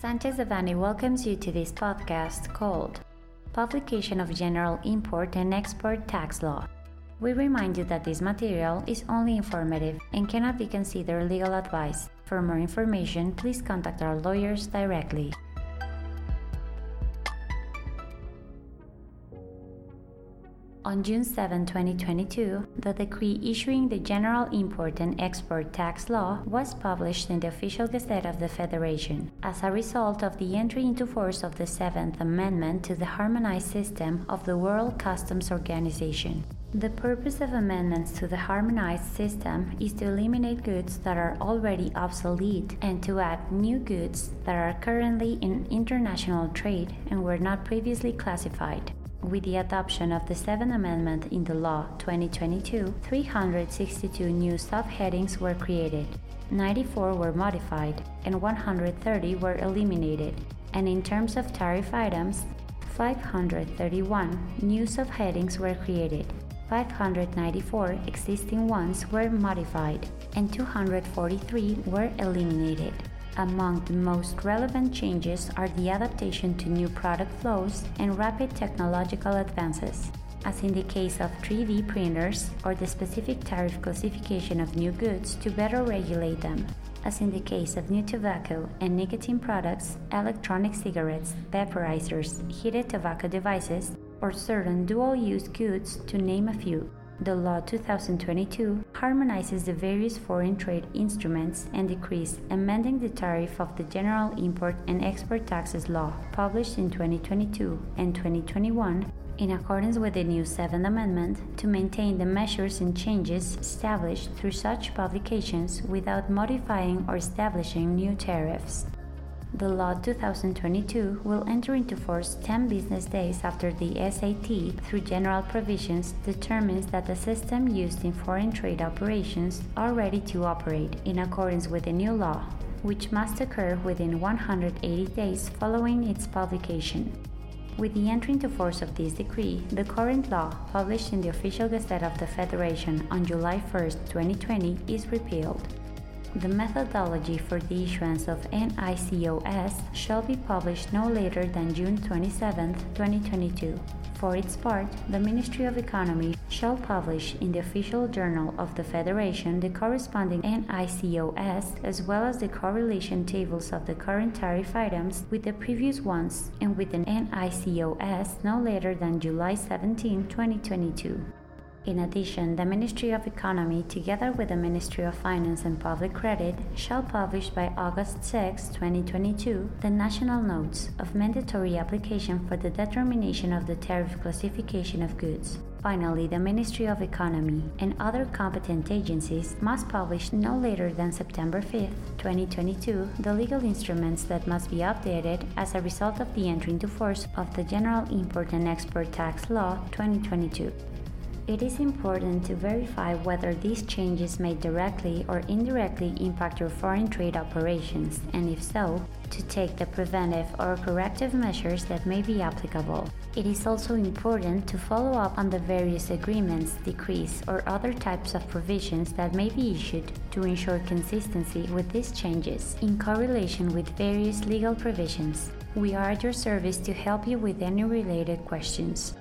Sanchez Devanny welcomes you to this podcast called Publication of General Import and Export Tax Law. We remind you that this material is only informative and cannot be considered legal advice. For more information, please contact our lawyers directly. On June 7, 2022, the decree issuing the General Import and Export Tax Law was published in the Official Gazette of the Federation as a result of the entry into force of the Seventh Amendment to the Harmonized System of the World Customs Organization. The purpose of amendments to the harmonized system is to eliminate goods that are already obsolete and to add new goods that are currently in international trade and were not previously classified. With the adoption of the Seventh Amendment in the law 2022, 362 new subheadings were created, 94 were modified, and 130 were eliminated. And in terms of tariff items, 531 new subheadings were created, 594 existing ones were modified, and 243 were eliminated. Among the most relevant changes are the adaptation to new product flows and rapid technological advances, as in the case of 3D printers or the specific tariff classification of new goods to better regulate them, as in the case of new tobacco and nicotine products, electronic cigarettes, vaporizers, heated tobacco devices, or certain dual use goods, to name a few. The Law 2022 harmonizes the various foreign trade instruments and decrees amending the tariff of the General Import and Export Taxes Law, published in 2022 and 2021, in accordance with the new Seventh Amendment, to maintain the measures and changes established through such publications without modifying or establishing new tariffs. The Law 2022 will enter into force 10 business days after the SAT, through general provisions, determines that the system used in foreign trade operations are ready to operate in accordance with the new law, which must occur within 180 days following its publication. With the entry into force of this decree, the current law, published in the Official Gazette of the Federation on July 1, 2020, is repealed. The methodology for the issuance of NICOS shall be published no later than June 27, 2022. For its part, the Ministry of Economy shall publish in the official journal of the Federation the corresponding NICOS as well as the correlation tables of the current tariff items with the previous ones and with the NICOS no later than July 17, 2022. In addition, the Ministry of Economy, together with the Ministry of Finance and Public Credit, shall publish by August 6, 2022, the national notes of mandatory application for the determination of the tariff classification of goods. Finally, the Ministry of Economy and other competent agencies must publish no later than September 5, 2022, the legal instruments that must be updated as a result of the entry into force of the General Import and Export Tax Law 2022. It is important to verify whether these changes may directly or indirectly impact your foreign trade operations, and if so, to take the preventive or corrective measures that may be applicable. It is also important to follow up on the various agreements, decrees, or other types of provisions that may be issued to ensure consistency with these changes in correlation with various legal provisions. We are at your service to help you with any related questions.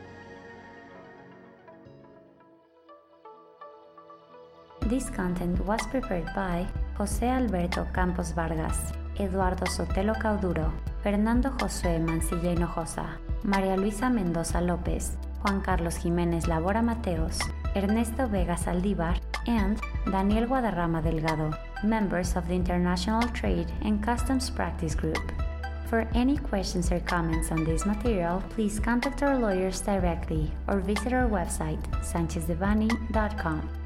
This content was prepared by José Alberto Campos Vargas, Eduardo Sotelo Cauduro, Fernando Josué Mancilla Hinojosa, María Luisa Mendoza López, Juan Carlos Jiménez Labora Mateos, Ernesto Vega Saldívar, and Daniel Guadarrama Delgado, members of the International Trade and Customs Practice Group. For any questions or comments on this material, please contact our lawyers directly or visit our website, sanchezdevanny.com.